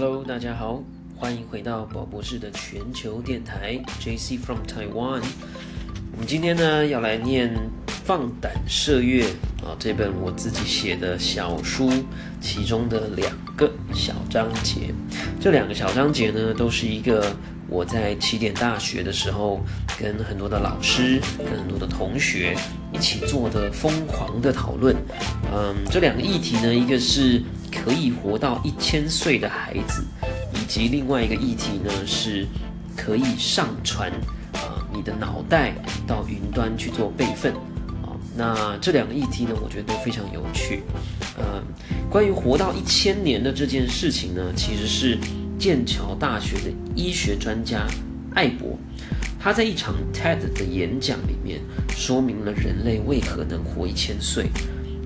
Hello，大家好，欢迎回到宝博士的全球电台 JC from Taiwan。我们今天呢要来念《放胆射月》啊这本我自己写的小书，其中的两个小章节。这两个小章节呢，都是一个我在起点大学的时候，跟很多的老师、跟很多的同学一起做的疯狂的讨论。嗯，这两个议题呢，一个是可以活到一千岁的孩子，以及另外一个议题呢，是可以上传啊你的脑袋到云端去做备份。啊，那这两个议题呢，我觉得都非常有趣。呃，关于活到一千年的这件事情呢，其实是剑桥大学的医学专家艾博，他在一场 TED 的演讲里面说明了人类为何能活一千岁。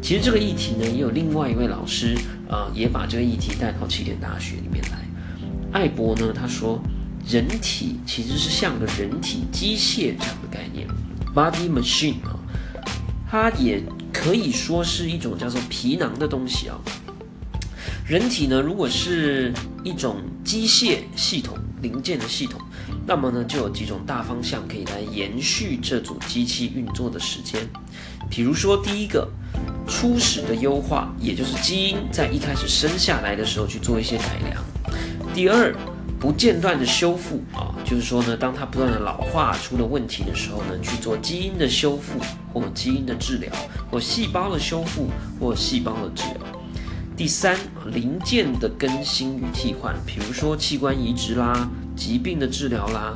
其实这个议题呢，也有另外一位老师啊，也把这个议题带到起点大学里面来。艾博呢，他说，人体其实是像个人体机械这样的概念，body machine 啊，它也可以说是一种叫做皮囊的东西啊。人体呢，如果是一种机械系统零件的系统，那么呢，就有几种大方向可以来延续这组机器运作的时间。比如说，第一个，初始的优化，也就是基因在一开始生下来的时候去做一些改良；第二，不间断的修复啊，就是说呢，当它不断的老化出了问题的时候呢，去做基因的修复或基因的治疗，或细胞的修复或细胞的治疗。第三，零件的更新与替换，比如说器官移植啦、疾病的治疗啦。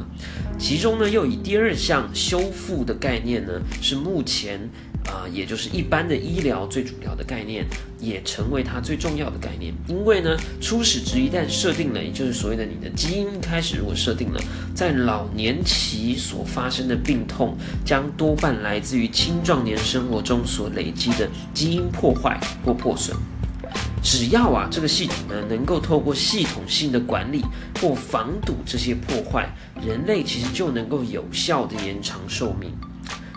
其中呢，又以第二项修复的概念呢，是目前啊，也就是一般的医疗最主要的概念，也成为它最重要的概念。因为呢，初始值一旦设定了，也就是所谓的你的基因开始如果设定了，在老年期所发生的病痛，将多半来自于青壮年生活中所累积的基因破坏或破损。只要啊，这个系统呢能够透过系统性的管理或防堵这些破坏，人类其实就能够有效的延长寿命，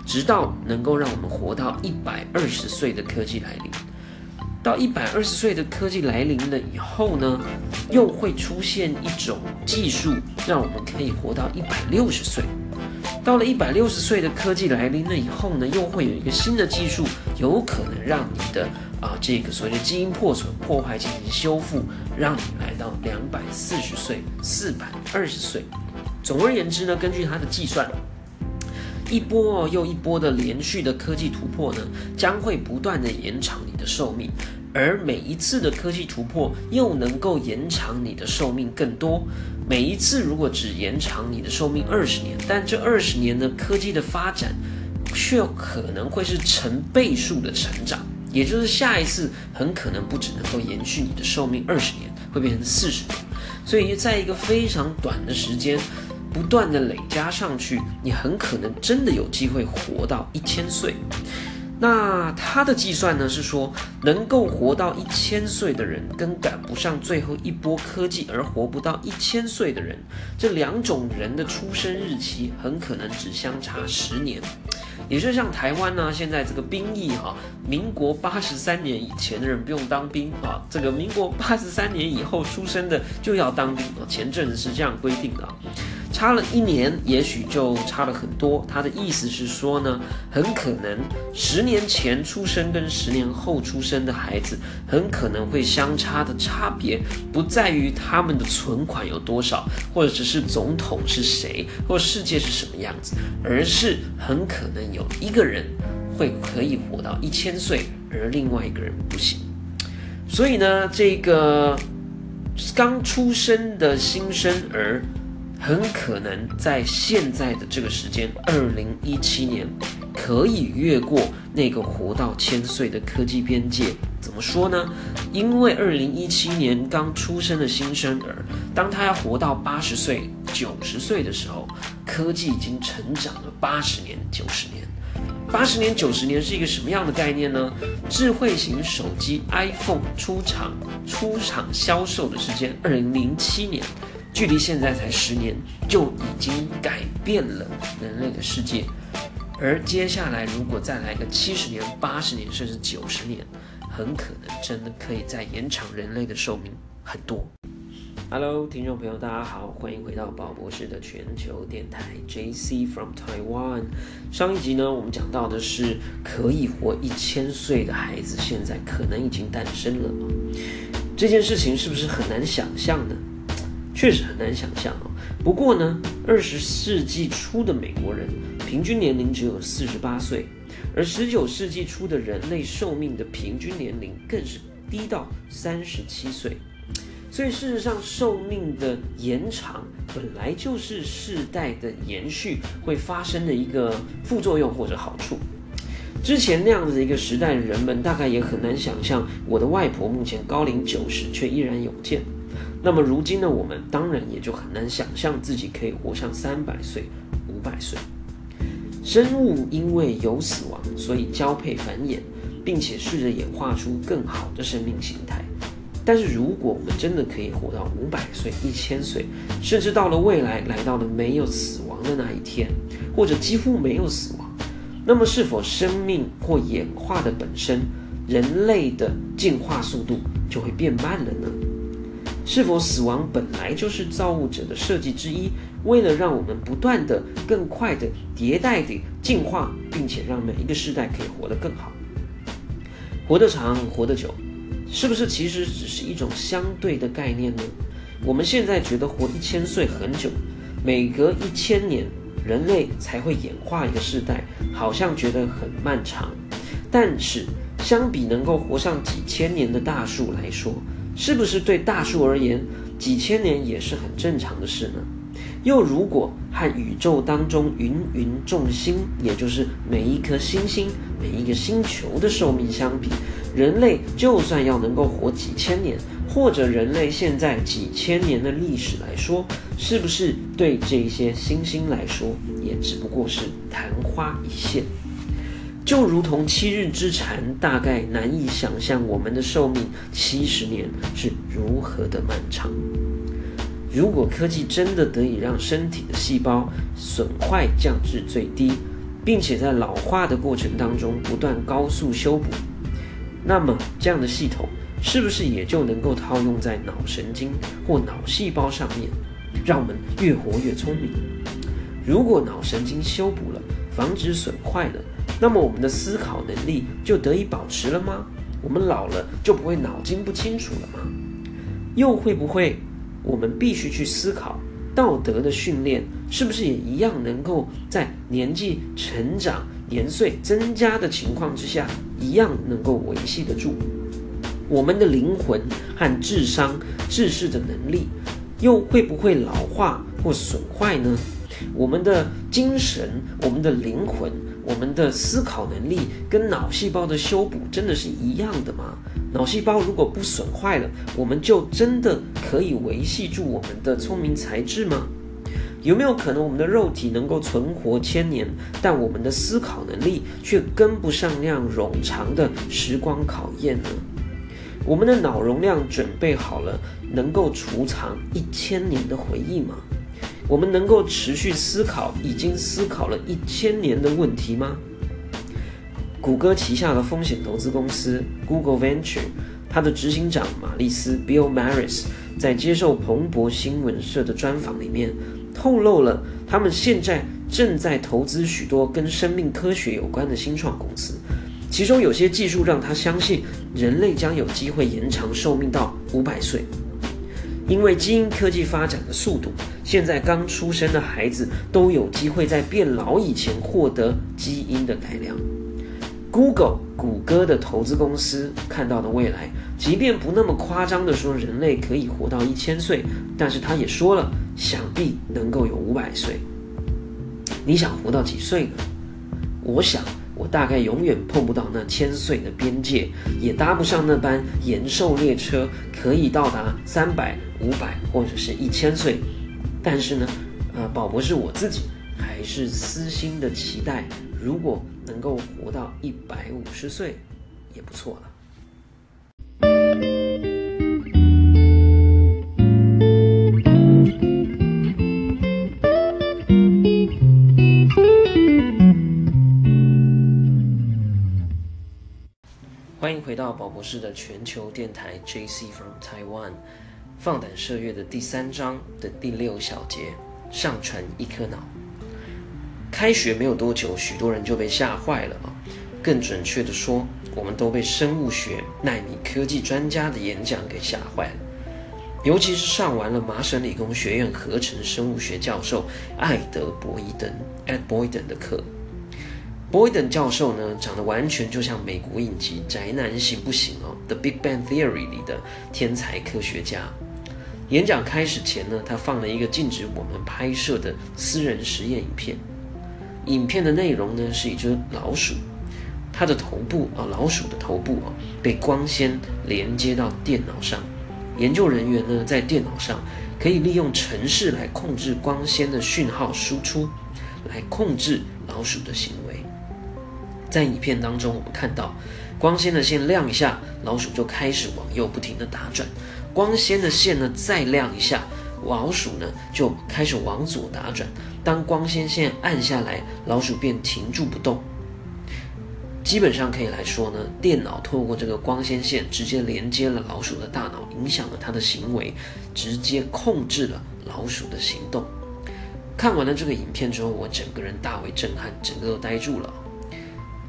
直到能够让我们活到一百二十岁的科技来临。到一百二十岁的科技来临了以后呢，又会出现一种技术，让我们可以活到一百六十岁。到了一百六十岁的科技来临了以后呢，又会有一个新的技术，有可能让你的啊这个所谓的基因破损破坏进行修复，让你来到两百四十岁、四百二十岁。总而言之呢，根据他的计算，一波又一波的连续的科技突破呢，将会不断的延长你的寿命。而每一次的科技突破又能够延长你的寿命更多。每一次如果只延长你的寿命二十年，但这二十年呢科技的发展却可能会是成倍数的成长，也就是下一次很可能不只能够延续你的寿命二十年，会变成四十年。所以在一个非常短的时间，不断的累加上去，你很可能真的有机会活到一千岁。那他的计算呢是说，能够活到一千岁的人，跟赶不上最后一波科技而活不到一千岁的人，这两种人的出生日期很可能只相差十年。也就像台湾呢，现在这个兵役哈，民国八十三年以前的人不用当兵啊，这个民国八十三年以后出生的就要当兵啊。前阵子是这样规定的，差了一年，也许就差了很多。他的意思是说呢，很可能十年前出生跟十年后出生的孩子，很可能会相差的差别不在于他们的存款有多少，或者只是总统是谁，或世界是什么样子，而是很可能有。一个人会可以活到一千岁，而另外一个人不行。所以呢，这个刚出生的新生儿很可能在现在的这个时间，二零一七年可以越过那个活到千岁的科技边界。怎么说呢？因为二零一七年刚出生的新生儿，当他要活到八十岁、九十岁的时候，科技已经成长了八十年、九十年。八十年、九十年是一个什么样的概念呢？智慧型手机 iPhone 出厂、出厂销售的时间，二零零七年，距离现在才十年，就已经改变了人类的世界。而接下来，如果再来个七十年、八十年，甚至九十年，很可能真的可以再延长人类的寿命很多。Hello，听众朋友，大家好，欢迎回到宝博士的全球电台 JC from Taiwan。上一集呢，我们讲到的是可以活一千岁的孩子，现在可能已经诞生了。这件事情是不是很难想象呢？确实很难想象哦。不过呢，二十世纪初的美国人平均年龄只有四十八岁，而十九世纪初的人类寿命的平均年龄更是低到三十七岁。所以，事实上，寿命的延长本来就是世代的延续会发生的一个副作用或者好处。之前那样子的一个时代，人们大概也很难想象，我的外婆目前高龄九十，却依然有健。那么，如今呢，我们当然也就很难想象自己可以活上三百岁、五百岁。生物因为有死亡，所以交配繁衍，并且试着演化出更好的生命形态。但是，如果我们真的可以活到五百岁、一千岁，甚至到了未来来到了没有死亡的那一天，或者几乎没有死亡，那么是否生命或演化的本身，人类的进化速度就会变慢了呢？是否死亡本来就是造物者的设计之一，为了让我们不断的、更快的迭代的进化，并且让每一个世代可以活得更好，活得长，活得久？是不是其实只是一种相对的概念呢？我们现在觉得活一千岁很久，每隔一千年人类才会演化一个世代，好像觉得很漫长。但是相比能够活上几千年的大树来说，是不是对大树而言，几千年也是很正常的事呢？又如果和宇宙当中芸芸众星，也就是每一颗星星、每一个星球的寿命相比，人类就算要能够活几千年，或者人类现在几千年的历史来说，是不是对这些星星来说，也只不过是昙花一现？就如同七日之蝉，大概难以想象我们的寿命七十年是如何的漫长。如果科技真的得以让身体的细胞损坏降至最低，并且在老化的过程当中不断高速修补，那么这样的系统是不是也就能够套用在脑神经或脑细胞上面，让我们越活越聪明？如果脑神经修补了，防止损坏了，那么我们的思考能力就得以保持了吗？我们老了就不会脑筋不清楚了吗？又会不会？我们必须去思考，道德的训练是不是也一样能够在年纪成长、年岁增加的情况之下，一样能够维系得住我们的灵魂和智商、智识的能力，又会不会老化或损坏呢？我们的精神、我们的灵魂、我们的思考能力，跟脑细胞的修补真的是一样的吗？脑细胞如果不损坏了，我们就真的可以维系住我们的聪明才智吗？有没有可能我们的肉体能够存活千年，但我们的思考能力却跟不上那样冗长的时光考验呢？我们的脑容量准备好了，能够储藏一千年的回忆吗？我们能够持续思考已经思考了一千年的问题吗？谷歌旗下的风险投资公司 Google Venture，它的执行长马利斯 Bill Maris 在接受彭博新闻社的专访里面，透露了他们现在正在投资许多跟生命科学有关的新创公司，其中有些技术让他相信人类将有机会延长寿命到五百岁，因为基因科技发展的速度，现在刚出生的孩子都有机会在变老以前获得基因的改良。Google 谷歌的投资公司看到的未来，即便不那么夸张的说人类可以活到一千岁，但是他也说了，想必能够有五百岁。你想活到几岁呢？我想，我大概永远碰不到那千岁的边界，也搭不上那班延寿列车，可以到达三百、五百或者是一千岁。但是呢，呃，宝博士我自己还是私心的期待。如果能够活到一百五十岁，也不错了。欢迎回到宝博士的全球电台 JC from Taiwan。放胆射月的第三章的第六小节，上传一颗脑。开学没有多久，许多人就被吓坏了啊！更准确的说，我们都被生物学纳米科技专家的演讲给吓坏了。尤其是上完了麻省理工学院合成生物学教授艾德·博伊登 （Ed Boyden） 的课。博伊登教授呢，长得完全就像美国影集《宅男行不行》哦，《The Big Bang Theory》里的天才科学家。演讲开始前呢，他放了一个禁止我们拍摄的私人实验影片。影片的内容呢，是一只老鼠，它的头部啊，老鼠的头部啊，被光纤连接到电脑上。研究人员呢，在电脑上可以利用程式来控制光纤的讯号输出，来控制老鼠的行为。在影片当中，我们看到光纤的线亮一下，老鼠就开始往右不停地打转；光纤的线呢再亮一下，老鼠呢就开始往左打转。当光纤线按下来，老鼠便停住不动。基本上可以来说呢，电脑透过这个光纤线直接连接了老鼠的大脑，影响了它的行为，直接控制了老鼠的行动。看完了这个影片之后，我整个人大为震撼，整个都呆住了。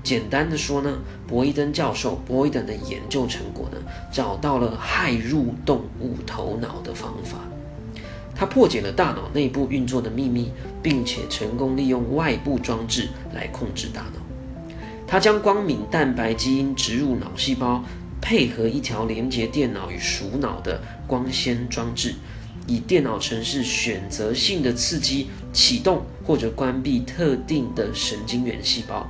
简单的说呢，博伊登教授博伊登的研究成果呢，找到了害入动物头脑的方法。他破解了大脑内部运作的秘密，并且成功利用外部装置来控制大脑。他将光敏蛋白基因植入脑细胞，配合一条连接电脑与鼠脑的光纤装置，以电脑程式选择性的刺激启动或者关闭特定的神经元细胞，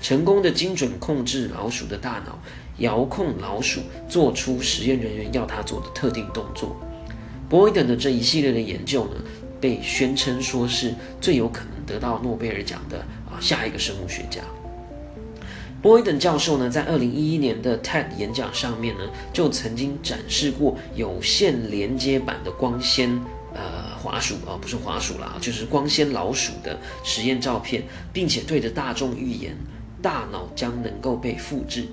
成功的精准控制老鼠的大脑，遥控老鼠做出实验人员要它做的特定动作。Boyden 的这一系列的研究呢，被宣称说是最有可能得到诺贝尔奖的啊下一个生物学家。Boyden 教授呢，在二零一一年的 TED 演讲上面呢，就曾经展示过有线连接版的光纤呃滑鼠啊，不是滑鼠啦，就是光纤老鼠的实验照片，并且对着大众预言，大脑将能够被复制。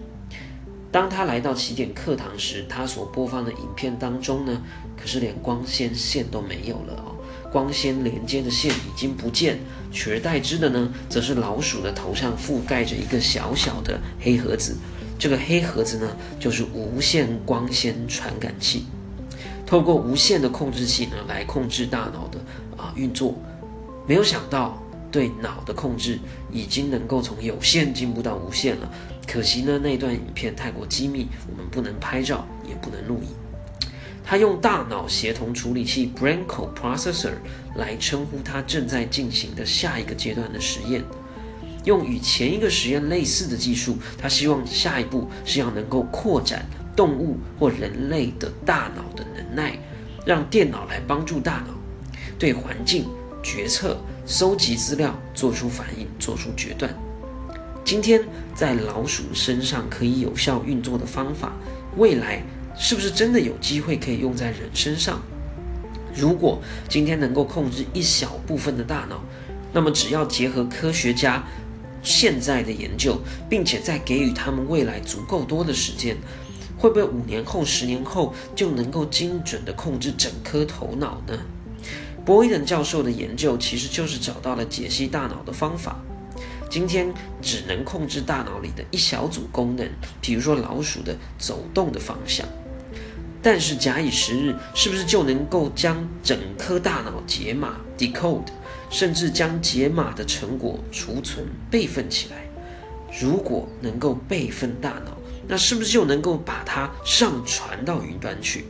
当他来到起点课堂时，他所播放的影片当中呢，可是连光纤线都没有了哦。光纤连接的线已经不见，取而代之的呢，则是老鼠的头上覆盖着一个小小的黑盒子。这个黑盒子呢，就是无线光纤传感器。透过无线的控制器呢，来控制大脑的啊运作。没有想到，对脑的控制已经能够从有线进步到无线了。可惜呢，那段影片太过机密，我们不能拍照，也不能录影。他用大脑协同处理器 （brain coprocessor） 来称呼他正在进行的下一个阶段的实验。用与前一个实验类似的技术，他希望下一步是要能够扩展动物或人类的大脑的能耐，让电脑来帮助大脑对环境决策、搜集资料、做出反应、做出决断。今天在老鼠身上可以有效运作的方法，未来。是不是真的有机会可以用在人身上？如果今天能够控制一小部分的大脑，那么只要结合科学家现在的研究，并且再给予他们未来足够多的时间，会不会五年后、十年后就能够精准的控制整颗头脑呢？博伊登教授的研究其实就是找到了解析大脑的方法。今天只能控制大脑里的一小组功能，比如说老鼠的走动的方向。但是假以时日，是不是就能够将整颗大脑解码 （decode），甚至将解码的成果储存备份起来？如果能够备份大脑，那是不是就能够把它上传到云端去？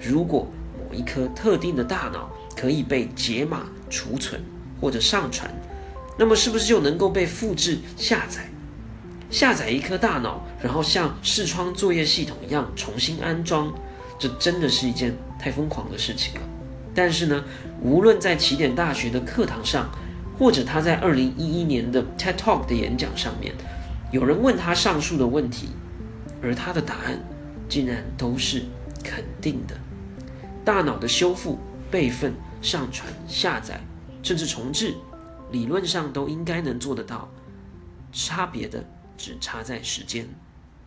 如果某一颗特定的大脑可以被解码、储存或者上传，那么是不是就能够被复制、下载？下载一颗大脑，然后像视窗作业系统一样重新安装？这真的是一件太疯狂的事情了。但是呢，无论在起点大学的课堂上，或者他在二零一一年的 TED Talk 的演讲上面，有人问他上述的问题，而他的答案竟然都是肯定的。大脑的修复、备份、上传、下载，甚至重置，理论上都应该能做得到，差别的只差在时间。